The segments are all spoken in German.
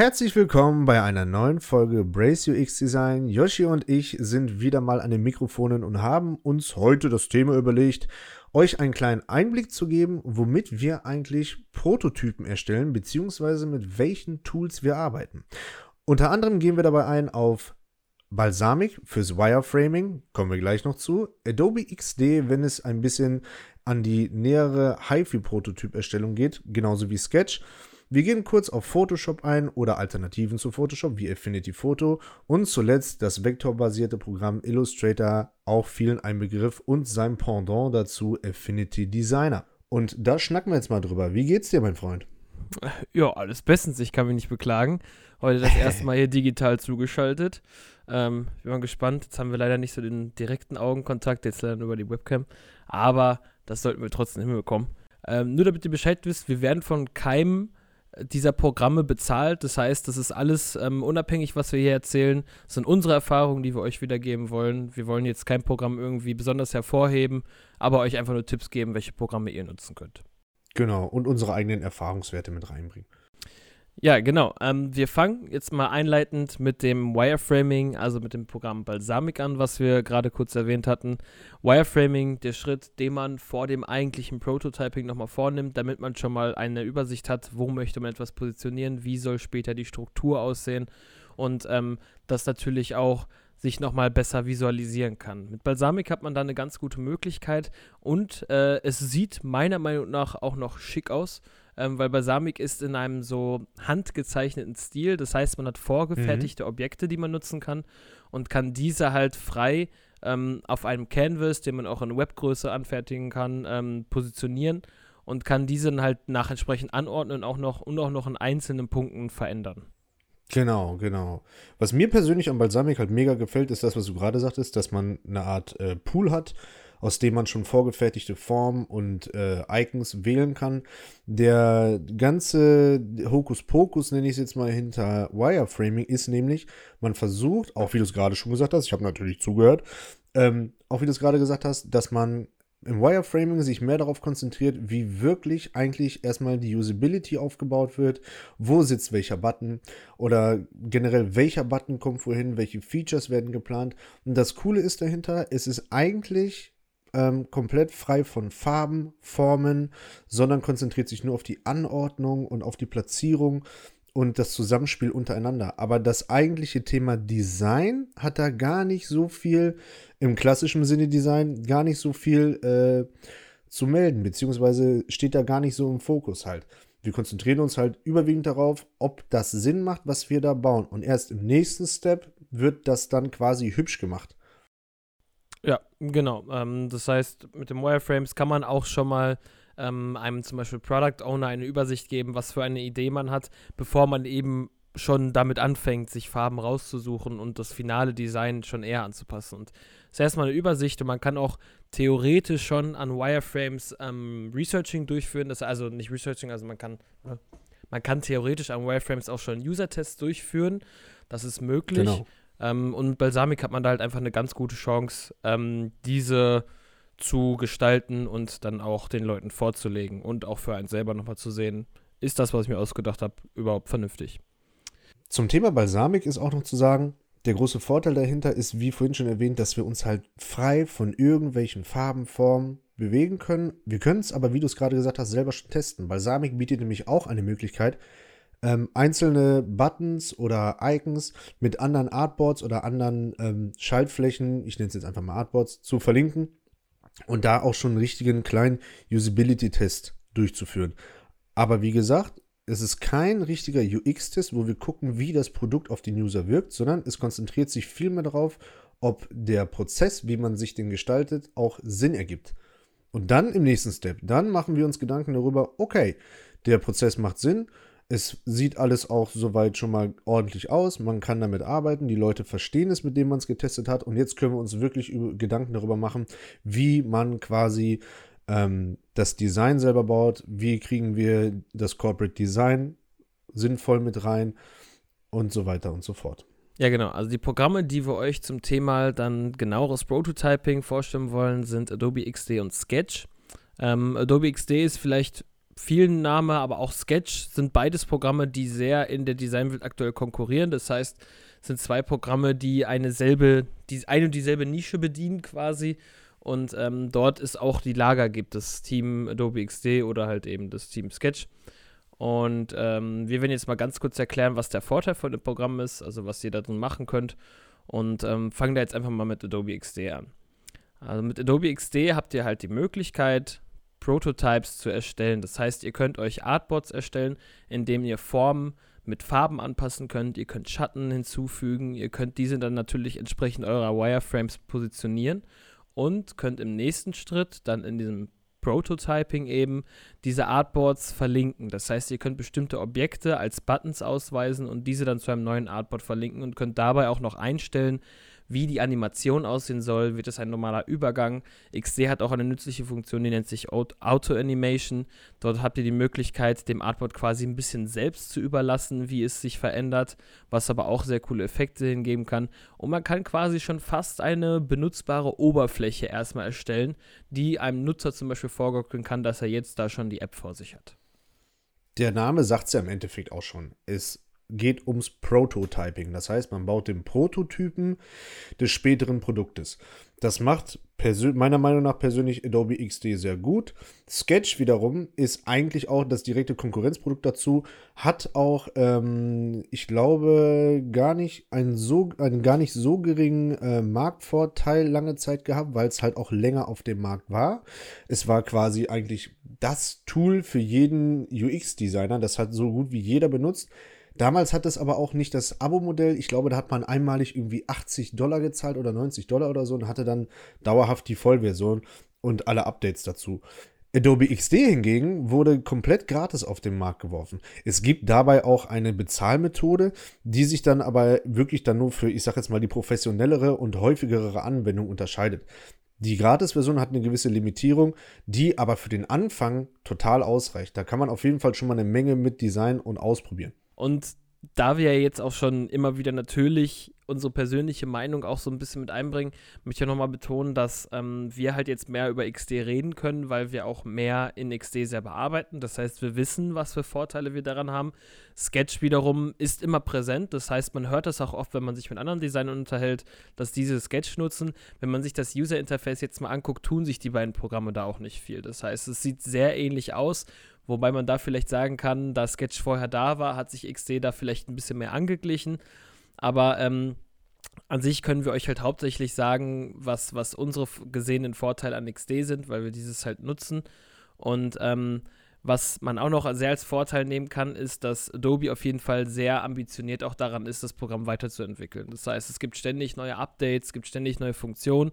Herzlich willkommen bei einer neuen Folge Brace UX Design. Yoshi und ich sind wieder mal an den Mikrofonen und haben uns heute das Thema überlegt, euch einen kleinen Einblick zu geben, womit wir eigentlich Prototypen erstellen, beziehungsweise mit welchen Tools wir arbeiten. Unter anderem gehen wir dabei ein auf Balsamic fürs Wireframing, kommen wir gleich noch zu. Adobe XD, wenn es ein bisschen an die nähere HiFi-Prototyp-Erstellung geht, genauso wie Sketch. Wir gehen kurz auf Photoshop ein oder Alternativen zu Photoshop wie Affinity Photo und zuletzt das vektorbasierte Programm Illustrator, auch vielen ein Begriff und sein Pendant dazu Affinity Designer. Und da schnacken wir jetzt mal drüber. Wie geht's dir, mein Freund? Ja, alles bestens. Ich kann mich nicht beklagen. Heute das erste Mal hier digital zugeschaltet. Ähm, ich bin mal gespannt. Jetzt haben wir leider nicht so den direkten Augenkontakt, jetzt leider über die Webcam. Aber das sollten wir trotzdem hinbekommen. Ähm, nur damit ihr Bescheid wisst, wir werden von keinem dieser Programme bezahlt. Das heißt, das ist alles ähm, unabhängig, was wir hier erzählen. Das sind unsere Erfahrungen, die wir euch wiedergeben wollen. Wir wollen jetzt kein Programm irgendwie besonders hervorheben, aber euch einfach nur Tipps geben, welche Programme ihr nutzen könnt. Genau, und unsere eigenen Erfahrungswerte mit reinbringen. Ja, genau. Ähm, wir fangen jetzt mal einleitend mit dem Wireframing, also mit dem Programm Balsamic an, was wir gerade kurz erwähnt hatten. Wireframing, der Schritt, den man vor dem eigentlichen Prototyping nochmal vornimmt, damit man schon mal eine Übersicht hat, wo möchte man etwas positionieren, wie soll später die Struktur aussehen und ähm, das natürlich auch sich nochmal besser visualisieren kann. Mit Balsamic hat man da eine ganz gute Möglichkeit und äh, es sieht meiner Meinung nach auch noch schick aus ähm, weil Balsamic ist in einem so handgezeichneten Stil. Das heißt, man hat vorgefertigte mhm. Objekte, die man nutzen kann und kann diese halt frei ähm, auf einem Canvas, den man auch in Webgröße anfertigen kann, ähm, positionieren und kann diese dann halt nach entsprechend anordnen auch noch, und auch noch in einzelnen Punkten verändern. Genau, genau. Was mir persönlich an Balsamic halt mega gefällt, ist das, was du gerade sagtest, dass man eine Art äh, Pool hat, aus dem man schon vorgefertigte Formen und äh, Icons wählen kann. Der ganze Hokuspokus, nenne ich es jetzt mal, hinter Wireframing ist nämlich, man versucht, auch wie du es gerade schon gesagt hast, ich habe natürlich zugehört, ähm, auch wie du es gerade gesagt hast, dass man im Wireframing sich mehr darauf konzentriert, wie wirklich eigentlich erstmal die Usability aufgebaut wird, wo sitzt welcher Button oder generell welcher Button kommt wohin, welche Features werden geplant. Und das Coole ist dahinter, es ist eigentlich ähm, komplett frei von Farben, Formen, sondern konzentriert sich nur auf die Anordnung und auf die Platzierung und das Zusammenspiel untereinander. Aber das eigentliche Thema Design hat da gar nicht so viel, im klassischen Sinne Design, gar nicht so viel äh, zu melden, beziehungsweise steht da gar nicht so im Fokus halt. Wir konzentrieren uns halt überwiegend darauf, ob das Sinn macht, was wir da bauen. Und erst im nächsten Step wird das dann quasi hübsch gemacht. Ja, genau. Ähm, das heißt, mit den Wireframes kann man auch schon mal ähm, einem zum Beispiel Product Owner eine Übersicht geben, was für eine Idee man hat, bevor man eben schon damit anfängt, sich Farben rauszusuchen und das finale Design schon eher anzupassen. Und das ist erstmal eine Übersicht und man kann auch theoretisch schon an Wireframes ähm, Researching durchführen. Das also nicht Researching, also man kann, äh, man kann theoretisch an Wireframes auch schon User-Tests durchführen. Das ist möglich. Genau. Ähm, und mit Balsamic hat man da halt einfach eine ganz gute Chance, ähm, diese zu gestalten und dann auch den Leuten vorzulegen und auch für einen selber nochmal zu sehen, ist das, was ich mir ausgedacht habe, überhaupt vernünftig. Zum Thema Balsamic ist auch noch zu sagen, der große Vorteil dahinter ist, wie vorhin schon erwähnt, dass wir uns halt frei von irgendwelchen Farben, Formen bewegen können. Wir können es aber, wie du es gerade gesagt hast, selber schon testen. Balsamic bietet nämlich auch eine Möglichkeit, ähm, einzelne Buttons oder Icons mit anderen Artboards oder anderen ähm, Schaltflächen, ich nenne es jetzt einfach mal Artboards, zu verlinken und da auch schon einen richtigen kleinen Usability-Test durchzuführen. Aber wie gesagt, es ist kein richtiger UX-Test, wo wir gucken, wie das Produkt auf den User wirkt, sondern es konzentriert sich vielmehr darauf, ob der Prozess, wie man sich den gestaltet, auch Sinn ergibt. Und dann im nächsten Step, dann machen wir uns Gedanken darüber, okay, der Prozess macht Sinn, es sieht alles auch soweit schon mal ordentlich aus. Man kann damit arbeiten. Die Leute verstehen es, mit dem man es getestet hat. Und jetzt können wir uns wirklich Gedanken darüber machen, wie man quasi ähm, das Design selber baut. Wie kriegen wir das Corporate Design sinnvoll mit rein und so weiter und so fort. Ja, genau. Also die Programme, die wir euch zum Thema dann genaueres Prototyping vorstellen wollen, sind Adobe XD und Sketch. Ähm, Adobe XD ist vielleicht vielen Name, aber auch Sketch sind beides Programme, die sehr in der Designwelt aktuell konkurrieren. Das heißt, es sind zwei Programme, die eine selbe, die eine und dieselbe Nische bedienen quasi. Und ähm, dort ist auch die Lager gibt, das Team Adobe XD oder halt eben das Team Sketch. Und ähm, wir werden jetzt mal ganz kurz erklären, was der Vorteil von dem Programm ist, also was ihr da drin machen könnt. Und ähm, fangen da jetzt einfach mal mit Adobe XD an. Also mit Adobe XD habt ihr halt die Möglichkeit, Prototypes zu erstellen. Das heißt, ihr könnt euch Artboards erstellen, indem ihr Formen mit Farben anpassen könnt. Ihr könnt Schatten hinzufügen. Ihr könnt diese dann natürlich entsprechend eurer Wireframes positionieren und könnt im nächsten Schritt dann in diesem Prototyping eben diese Artboards verlinken. Das heißt, ihr könnt bestimmte Objekte als Buttons ausweisen und diese dann zu einem neuen Artboard verlinken und könnt dabei auch noch einstellen, wie die Animation aussehen soll. Wird es ein normaler Übergang? XD hat auch eine nützliche Funktion, die nennt sich Auto-Animation. Dort habt ihr die Möglichkeit, dem Artboard quasi ein bisschen selbst zu überlassen, wie es sich verändert, was aber auch sehr coole Effekte hingeben kann. Und man kann quasi schon fast eine benutzbare Oberfläche erstmal erstellen, die einem Nutzer zum Beispiel vorgaukeln kann, dass er jetzt da schon die App vor sich hat. Der Name sagt es ja im Endeffekt auch schon. Es geht ums Prototyping. Das heißt, man baut den Prototypen des späteren Produktes. Das macht meiner Meinung nach persönlich Adobe XD sehr gut. Sketch wiederum ist eigentlich auch das direkte Konkurrenzprodukt dazu, hat auch, ähm, ich glaube, gar nicht einen, so, einen gar nicht so geringen äh, Marktvorteil lange Zeit gehabt, weil es halt auch länger auf dem Markt war. Es war quasi eigentlich das Tool für jeden UX-Designer. Das hat so gut wie jeder benutzt. Damals hat es aber auch nicht das Abo-Modell. Ich glaube, da hat man einmalig irgendwie 80 Dollar gezahlt oder 90 Dollar oder so und hatte dann dauerhaft die Vollversion und alle Updates dazu. Adobe XD hingegen wurde komplett gratis auf den Markt geworfen. Es gibt dabei auch eine Bezahlmethode, die sich dann aber wirklich dann nur für, ich sag jetzt mal, die professionellere und häufigere Anwendung unterscheidet. Die Gratis-Version hat eine gewisse Limitierung, die aber für den Anfang total ausreicht. Da kann man auf jeden Fall schon mal eine Menge mit Design und ausprobieren. Und da wir ja jetzt auch schon immer wieder natürlich unsere persönliche Meinung auch so ein bisschen mit einbringen, möchte ich nochmal betonen, dass ähm, wir halt jetzt mehr über XD reden können, weil wir auch mehr in XD selber arbeiten. Das heißt, wir wissen, was für Vorteile wir daran haben. Sketch wiederum ist immer präsent. Das heißt, man hört das auch oft, wenn man sich mit anderen Designern unterhält, dass diese Sketch nutzen. Wenn man sich das User Interface jetzt mal anguckt, tun sich die beiden Programme da auch nicht viel. Das heißt, es sieht sehr ähnlich aus Wobei man da vielleicht sagen kann, da Sketch vorher da war, hat sich XD da vielleicht ein bisschen mehr angeglichen. Aber ähm, an sich können wir euch halt hauptsächlich sagen, was, was unsere gesehenen Vorteile an XD sind, weil wir dieses halt nutzen. Und ähm, was man auch noch sehr als Vorteil nehmen kann, ist, dass Adobe auf jeden Fall sehr ambitioniert auch daran ist, das Programm weiterzuentwickeln. Das heißt, es gibt ständig neue Updates, es gibt ständig neue Funktionen.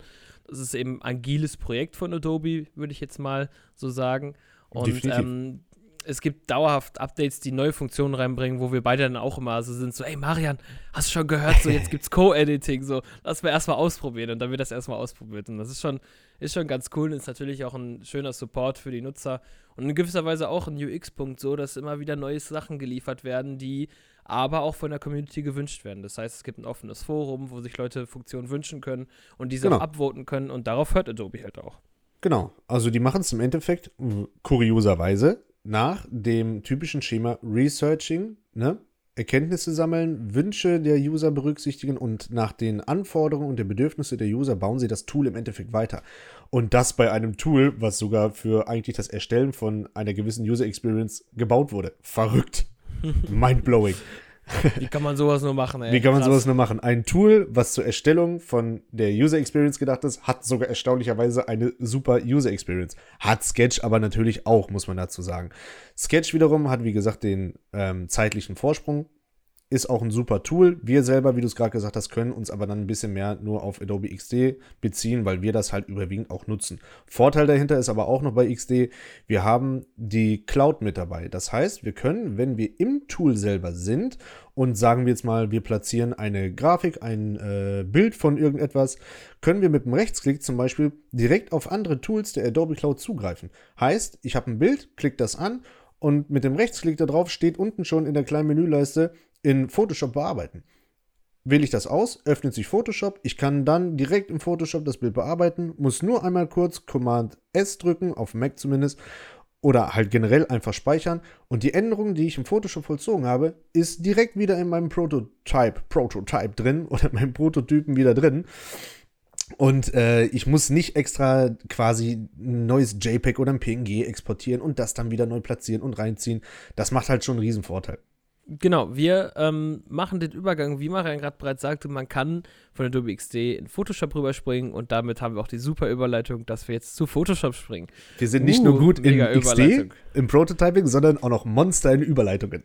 Das ist eben ein agiles Projekt von Adobe, würde ich jetzt mal so sagen. Und ähm, es gibt dauerhaft Updates, die neue Funktionen reinbringen, wo wir beide dann auch immer so sind, so, ey Marian, hast du schon gehört, so jetzt gibt's Co-Editing, so, lass wir erstmal ausprobieren und dann wird das erstmal ausprobiert. Und das ist schon, ist schon ganz cool und ist natürlich auch ein schöner Support für die Nutzer und in gewisser Weise auch ein UX-Punkt, so, dass immer wieder neue Sachen geliefert werden, die aber auch von der Community gewünscht werden. Das heißt, es gibt ein offenes Forum, wo sich Leute Funktionen wünschen können und diese genau. auch upvoten können und darauf hört Adobe halt auch. Genau, also die machen es im Endeffekt kurioserweise nach dem typischen Schema Researching, ne? Erkenntnisse sammeln, Wünsche der User berücksichtigen und nach den Anforderungen und den Bedürfnissen der User bauen sie das Tool im Endeffekt weiter. Und das bei einem Tool, was sogar für eigentlich das Erstellen von einer gewissen User Experience gebaut wurde. Verrückt. Mindblowing. Wie kann man sowas nur machen, ey? Wie kann man Krass. sowas nur machen? Ein Tool, was zur Erstellung von der User Experience gedacht ist, hat sogar erstaunlicherweise eine super User Experience. Hat Sketch aber natürlich auch, muss man dazu sagen. Sketch wiederum hat, wie gesagt, den ähm, zeitlichen Vorsprung ist auch ein super Tool. Wir selber, wie du es gerade gesagt hast, können uns aber dann ein bisschen mehr nur auf Adobe XD beziehen, weil wir das halt überwiegend auch nutzen. Vorteil dahinter ist aber auch noch bei XD, wir haben die Cloud mit dabei. Das heißt, wir können, wenn wir im Tool selber sind und sagen wir jetzt mal, wir platzieren eine Grafik, ein äh, Bild von irgendetwas, können wir mit dem Rechtsklick zum Beispiel direkt auf andere Tools der Adobe Cloud zugreifen. Heißt, ich habe ein Bild, klicke das an und mit dem Rechtsklick darauf steht unten schon in der kleinen Menüleiste in Photoshop bearbeiten. Wähle ich das aus, öffnet sich Photoshop. Ich kann dann direkt im Photoshop das Bild bearbeiten, muss nur einmal kurz Command S drücken, auf Mac zumindest, oder halt generell einfach speichern. Und die Änderung, die ich im Photoshop vollzogen habe, ist direkt wieder in meinem Prototype, Prototype drin oder in meinem Prototypen wieder drin. Und äh, ich muss nicht extra quasi ein neues JPEG oder ein PNG exportieren und das dann wieder neu platzieren und reinziehen. Das macht halt schon einen riesen Vorteil. Genau, wir ähm, machen den Übergang, wie Marian gerade bereits sagte, man kann von Adobe XD in Photoshop rüberspringen und damit haben wir auch die super Überleitung, dass wir jetzt zu Photoshop springen. Wir sind nicht uh, nur gut in XD, im Prototyping, sondern auch noch Monster in Überleitungen.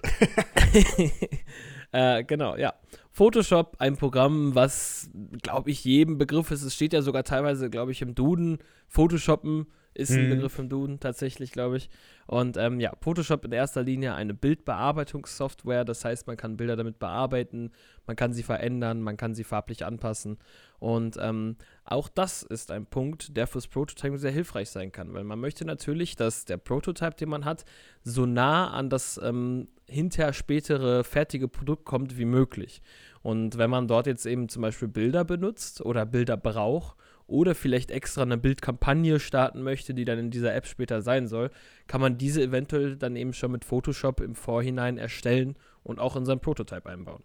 äh, genau, ja. Photoshop, ein Programm, was, glaube ich, jedem Begriff ist. Es steht ja sogar teilweise, glaube ich, im Duden. Photoshoppen ist ein mhm. Begriff im Duden tatsächlich, glaube ich. Und ähm, ja, Photoshop in erster Linie eine Bildbearbeitungssoftware. Das heißt, man kann Bilder damit bearbeiten, man kann sie verändern, man kann sie farblich anpassen. Und ähm, auch das ist ein Punkt, der fürs Prototyping sehr hilfreich sein kann, weil man möchte natürlich, dass der Prototype, den man hat, so nah an das ähm, hinterher spätere fertige Produkt kommt wie möglich. Und wenn man dort jetzt eben zum Beispiel Bilder benutzt oder Bilder braucht oder vielleicht extra eine Bildkampagne starten möchte, die dann in dieser App später sein soll, kann man diese eventuell dann eben schon mit Photoshop im Vorhinein erstellen und auch in seinen Prototype einbauen.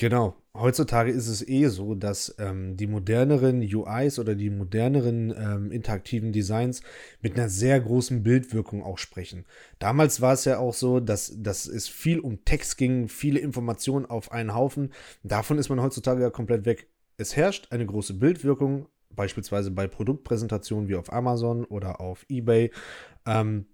Genau. Heutzutage ist es eh so, dass ähm, die moderneren UIs oder die moderneren ähm, interaktiven Designs mit einer sehr großen Bildwirkung auch sprechen. Damals war es ja auch so, dass, dass es viel um Text ging, viele Informationen auf einen Haufen. Davon ist man heutzutage ja komplett weg. Es herrscht eine große Bildwirkung, beispielsweise bei Produktpräsentationen wie auf Amazon oder auf eBay. Ähm,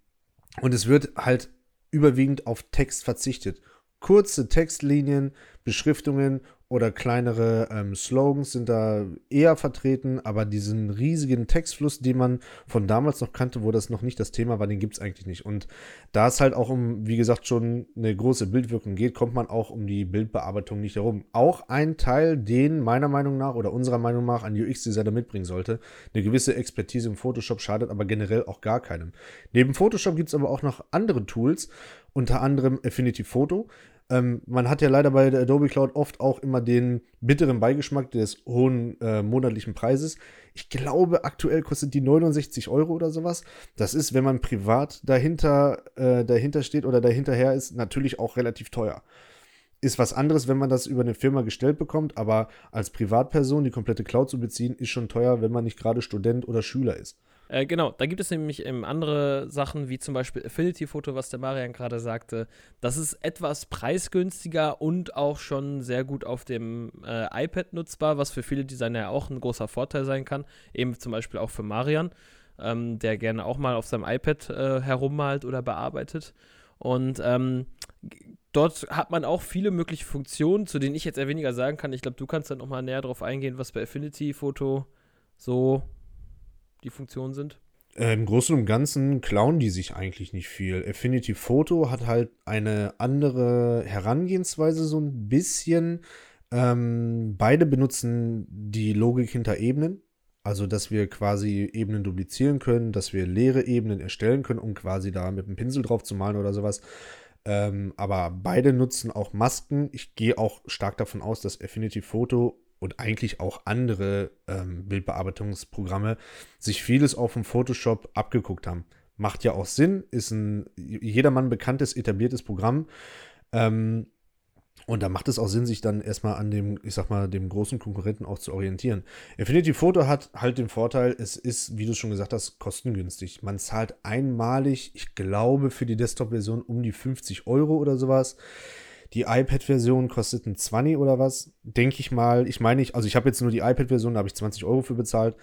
und es wird halt überwiegend auf Text verzichtet. Kurze Textlinien, Beschriftungen oder kleinere ähm, Slogans sind da eher vertreten, aber diesen riesigen Textfluss, den man von damals noch kannte, wo das noch nicht das Thema war, den gibt es eigentlich nicht. Und da es halt auch um, wie gesagt, schon eine große Bildwirkung geht, kommt man auch um die Bildbearbeitung nicht herum. Auch ein Teil, den meiner Meinung nach oder unserer Meinung nach ein UX-Designer mitbringen sollte. Eine gewisse Expertise im Photoshop schadet aber generell auch gar keinem. Neben Photoshop gibt es aber auch noch andere Tools, unter anderem Affinity Photo. Ähm, man hat ja leider bei der Adobe Cloud oft auch immer den bitteren Beigeschmack des hohen äh, monatlichen Preises. Ich glaube, aktuell kostet die 69 Euro oder sowas. Das ist, wenn man privat dahinter, äh, dahinter steht oder dahinterher ist, natürlich auch relativ teuer. Ist was anderes, wenn man das über eine Firma gestellt bekommt, aber als Privatperson die komplette Cloud zu beziehen, ist schon teuer, wenn man nicht gerade Student oder Schüler ist. Äh, genau, da gibt es nämlich eben andere Sachen, wie zum Beispiel Affinity-Foto, was der Marian gerade sagte. Das ist etwas preisgünstiger und auch schon sehr gut auf dem äh, iPad nutzbar, was für viele Designer ja auch ein großer Vorteil sein kann. Eben zum Beispiel auch für Marian, ähm, der gerne auch mal auf seinem iPad äh, herummalt oder bearbeitet. Und ähm, dort hat man auch viele mögliche Funktionen, zu denen ich jetzt eher weniger sagen kann. Ich glaube, du kannst dann noch mal näher darauf eingehen, was bei Affinity-Foto so die Funktionen sind? Äh, Im Großen und Ganzen klauen die sich eigentlich nicht viel. Affinity Photo hat halt eine andere Herangehensweise, so ein bisschen. Ähm, beide benutzen die Logik hinter Ebenen. Also, dass wir quasi Ebenen duplizieren können, dass wir leere Ebenen erstellen können, um quasi da mit einem Pinsel drauf zu malen oder sowas. Ähm, aber beide nutzen auch Masken. Ich gehe auch stark davon aus, dass Affinity Photo und eigentlich auch andere ähm, Bildbearbeitungsprogramme sich vieles auch vom Photoshop abgeguckt haben. Macht ja auch Sinn, ist ein jedermann bekanntes, etabliertes Programm. Ähm, und da macht es auch Sinn, sich dann erstmal an dem, ich sag mal, dem großen Konkurrenten auch zu orientieren. Infinity Photo hat halt den Vorteil, es ist, wie du schon gesagt hast, kostengünstig. Man zahlt einmalig, ich glaube, für die Desktop-Version um die 50 Euro oder sowas. Die iPad-Version kostet ein 20 oder was, denke ich mal. Ich meine, ich, also ich habe jetzt nur die iPad-Version, da habe ich 20 Euro für bezahlt.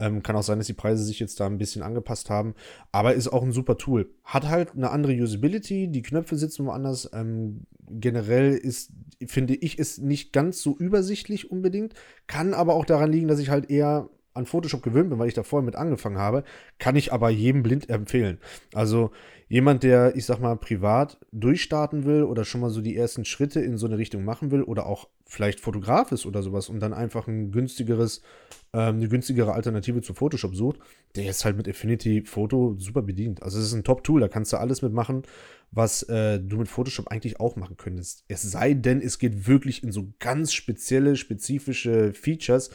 Ähm, kann auch sein, dass die Preise sich jetzt da ein bisschen angepasst haben. Aber ist auch ein super Tool. Hat halt eine andere Usability. Die Knöpfe sitzen woanders. Ähm, generell ist, finde ich, ist nicht ganz so übersichtlich unbedingt. Kann aber auch daran liegen, dass ich halt eher an Photoshop gewöhnt bin, weil ich da vorher mit angefangen habe, kann ich aber jedem blind empfehlen. Also jemand, der, ich sag mal, privat durchstarten will oder schon mal so die ersten Schritte in so eine Richtung machen will oder auch vielleicht Fotograf ist oder sowas und dann einfach ein günstigeres, ähm, eine günstigere Alternative zu Photoshop sucht, der ist halt mit Affinity Photo super bedient. Also es ist ein Top-Tool, da kannst du alles mitmachen, was äh, du mit Photoshop eigentlich auch machen könntest. Es sei denn, es geht wirklich in so ganz spezielle, spezifische Features,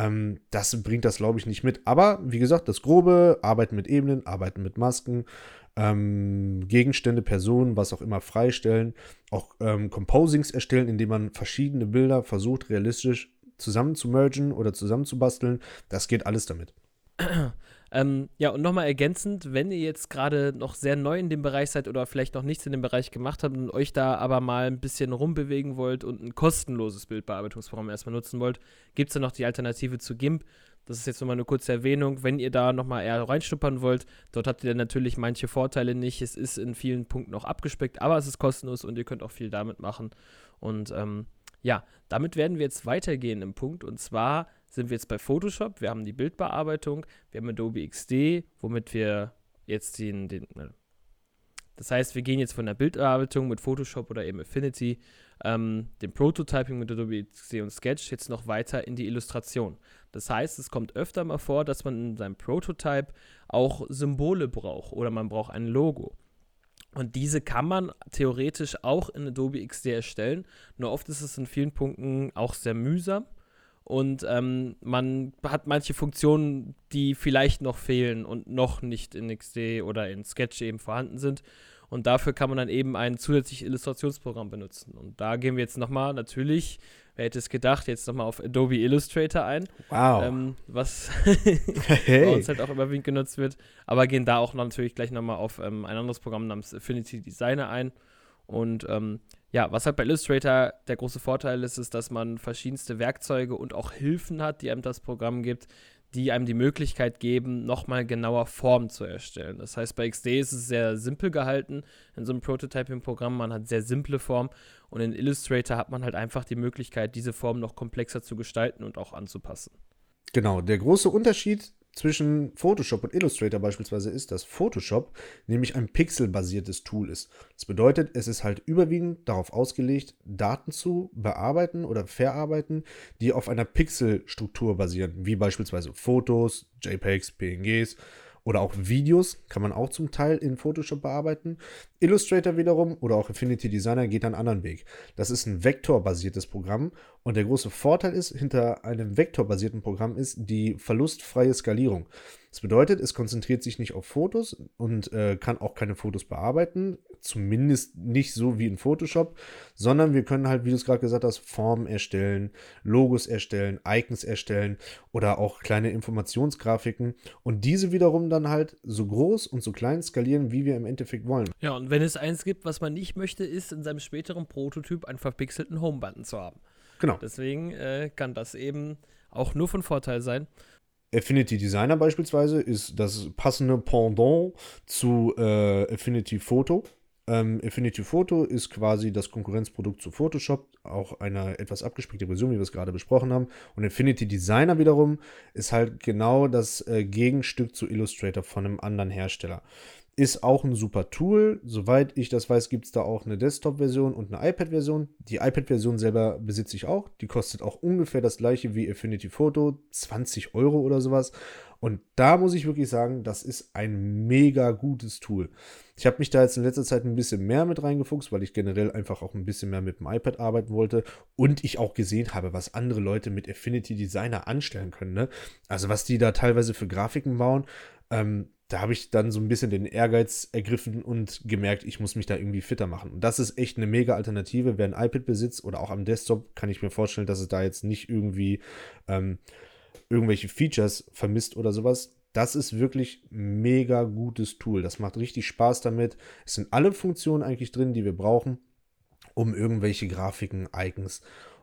ähm, das bringt das, glaube ich, nicht mit. Aber wie gesagt, das Grobe, Arbeiten mit Ebenen, Arbeiten mit Masken, ähm, Gegenstände, Personen, was auch immer freistellen, auch ähm, Composings erstellen, indem man verschiedene Bilder versucht, realistisch zusammen zu mergen oder zusammenzubasteln. Das geht alles damit. Ähm, ja, und nochmal ergänzend, wenn ihr jetzt gerade noch sehr neu in dem Bereich seid oder vielleicht noch nichts in dem Bereich gemacht habt und euch da aber mal ein bisschen rumbewegen wollt und ein kostenloses Bildbearbeitungsprogramm erstmal nutzen wollt, gibt es da noch die Alternative zu GIMP. Das ist jetzt nochmal eine kurze Erwähnung. Wenn ihr da nochmal eher reinstuppern wollt, dort habt ihr natürlich manche Vorteile nicht. Es ist in vielen Punkten auch abgespeckt, aber es ist kostenlos und ihr könnt auch viel damit machen. Und ähm, ja, damit werden wir jetzt weitergehen im Punkt. Und zwar sind wir jetzt bei Photoshop. Wir haben die Bildbearbeitung, wir haben Adobe XD, womit wir jetzt den, den ne. das heißt, wir gehen jetzt von der Bildbearbeitung mit Photoshop oder eben Affinity, ähm, dem Prototyping mit Adobe XD und Sketch jetzt noch weiter in die Illustration. Das heißt, es kommt öfter mal vor, dass man in seinem Prototype auch Symbole braucht oder man braucht ein Logo. Und diese kann man theoretisch auch in Adobe XD erstellen. Nur oft ist es in vielen Punkten auch sehr mühsam und ähm, man hat manche Funktionen, die vielleicht noch fehlen und noch nicht in XD oder in Sketch eben vorhanden sind. Und dafür kann man dann eben ein zusätzliches Illustrationsprogramm benutzen. Und da gehen wir jetzt nochmal, natürlich, wer hätte es gedacht, jetzt nochmal auf Adobe Illustrator ein. Wow. Ähm, was hey. bei uns halt auch überwiegend genutzt wird. Aber gehen da auch natürlich gleich nochmal auf ähm, ein anderes Programm namens Affinity Designer ein. Und ähm, ja, was halt bei Illustrator der große Vorteil ist, ist, dass man verschiedenste Werkzeuge und auch Hilfen hat, die einem das Programm gibt, die einem die Möglichkeit geben, nochmal genauer Formen zu erstellen. Das heißt, bei XD ist es sehr simpel gehalten in so einem Prototyping-Programm. Man hat sehr simple Formen und in Illustrator hat man halt einfach die Möglichkeit, diese Formen noch komplexer zu gestalten und auch anzupassen. Genau, der große Unterschied zwischen Photoshop und Illustrator beispielsweise ist, dass Photoshop nämlich ein pixelbasiertes Tool ist. Das bedeutet, es ist halt überwiegend darauf ausgelegt, Daten zu bearbeiten oder verarbeiten, die auf einer Pixelstruktur basieren, wie beispielsweise Fotos, JPEGs, PNGs oder auch Videos kann man auch zum Teil in Photoshop bearbeiten. Illustrator wiederum oder auch Affinity Designer geht einen anderen Weg. Das ist ein vektorbasiertes Programm und der große Vorteil ist, hinter einem vektorbasierten Programm ist die verlustfreie Skalierung. Das bedeutet, es konzentriert sich nicht auf Fotos und äh, kann auch keine Fotos bearbeiten, zumindest nicht so wie in Photoshop, sondern wir können halt, wie du es gerade gesagt hast, Formen erstellen, Logos erstellen, Icons erstellen oder auch kleine Informationsgrafiken und diese wiederum dann halt so groß und so klein skalieren, wie wir im Endeffekt wollen. Ja, und wenn es eins gibt, was man nicht möchte, ist in seinem späteren Prototyp einen verpixelten Home-Button zu haben. Genau. Deswegen äh, kann das eben auch nur von Vorteil sein. Affinity Designer beispielsweise ist das passende Pendant zu äh, Affinity Photo. Ähm, Affinity Photo ist quasi das Konkurrenzprodukt zu Photoshop, auch eine etwas abgespeckte Version, wie wir es gerade besprochen haben. Und Affinity Designer wiederum ist halt genau das äh, Gegenstück zu Illustrator von einem anderen Hersteller. Ist auch ein super Tool. Soweit ich das weiß, gibt es da auch eine Desktop-Version und eine iPad-Version. Die iPad-Version selber besitze ich auch. Die kostet auch ungefähr das gleiche wie Affinity Photo, 20 Euro oder sowas. Und da muss ich wirklich sagen, das ist ein mega gutes Tool. Ich habe mich da jetzt in letzter Zeit ein bisschen mehr mit reingefuchst, weil ich generell einfach auch ein bisschen mehr mit dem iPad arbeiten wollte und ich auch gesehen habe, was andere Leute mit Affinity Designer anstellen können. Ne? Also was die da teilweise für Grafiken bauen. Ähm, da habe ich dann so ein bisschen den Ehrgeiz ergriffen und gemerkt, ich muss mich da irgendwie fitter machen. Und das ist echt eine mega Alternative. Wer ein iPad besitzt oder auch am Desktop, kann ich mir vorstellen, dass es da jetzt nicht irgendwie ähm, irgendwelche Features vermisst oder sowas. Das ist wirklich mega gutes Tool. Das macht richtig Spaß damit. Es sind alle Funktionen eigentlich drin, die wir brauchen, um irgendwelche Grafiken, Icons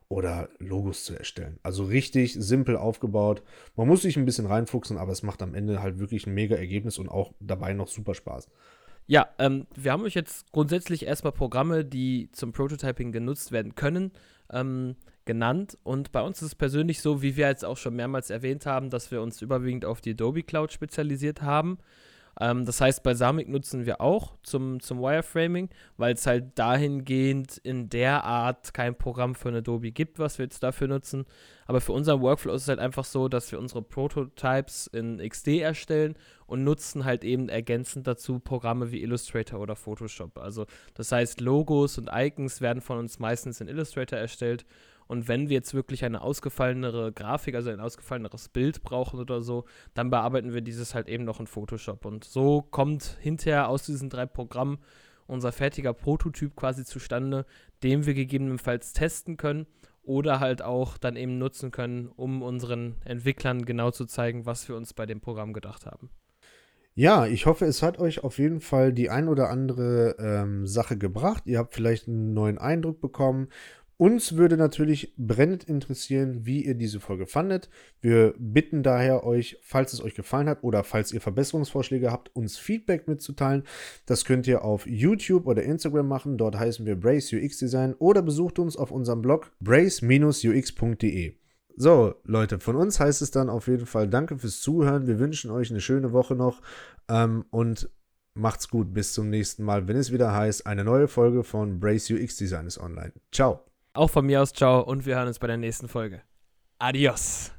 oder Logos zu erstellen. Also richtig simpel aufgebaut. Man muss sich ein bisschen reinfuchsen, aber es macht am Ende halt wirklich ein mega Ergebnis und auch dabei noch super Spaß. Ja, ähm, wir haben euch jetzt grundsätzlich erstmal Programme, die zum Prototyping genutzt werden können, ähm, genannt. Und bei uns ist es persönlich so, wie wir jetzt auch schon mehrmals erwähnt haben, dass wir uns überwiegend auf die Adobe Cloud spezialisiert haben. Ähm, das heißt, Balsamic nutzen wir auch zum, zum Wireframing, weil es halt dahingehend in der Art kein Programm für Adobe gibt, was wir jetzt dafür nutzen. Aber für unseren Workflow ist es halt einfach so, dass wir unsere Prototypes in XD erstellen und nutzen halt eben ergänzend dazu Programme wie Illustrator oder Photoshop. Also das heißt, Logos und Icons werden von uns meistens in Illustrator erstellt Und wenn wir jetzt wirklich eine ausgefallenere Grafik, also ein ausgefalleneres Bild brauchen oder so, dann bearbeiten wir dieses halt eben noch in Photoshop. Und so kommt hinterher aus diesen drei Programmen unser fertiger Prototyp quasi zustande, den wir gegebenenfalls testen können oder halt auch dann eben nutzen können, um unseren Entwicklern genau zu zeigen, was wir uns bei dem Programm gedacht haben. Ja, ich hoffe, es hat euch auf jeden Fall die ein oder andere ähm, Sache gebracht. Ihr habt vielleicht einen neuen Eindruck bekommen uns würde natürlich brennend interessieren, wie ihr diese Folge fandet. Wir bitten daher euch, falls es euch gefallen hat oder falls ihr Verbesserungsvorschläge habt, uns Feedback mitzuteilen. Das könnt ihr auf YouTube oder Instagram machen. Dort heißen wir Brace UX Design oder besucht uns auf unserem Blog brace-ux.de. So, Leute, von uns heißt es dann auf jeden Fall Danke fürs Zuhören. Wir wünschen euch eine schöne Woche noch ähm, und macht's gut. Bis zum nächsten Mal, wenn es wieder heißt, eine neue Folge von Brace UX Design ist online. Ciao. Auch von mir aus ciao und wir hören uns bei der nächsten Folge. Adios.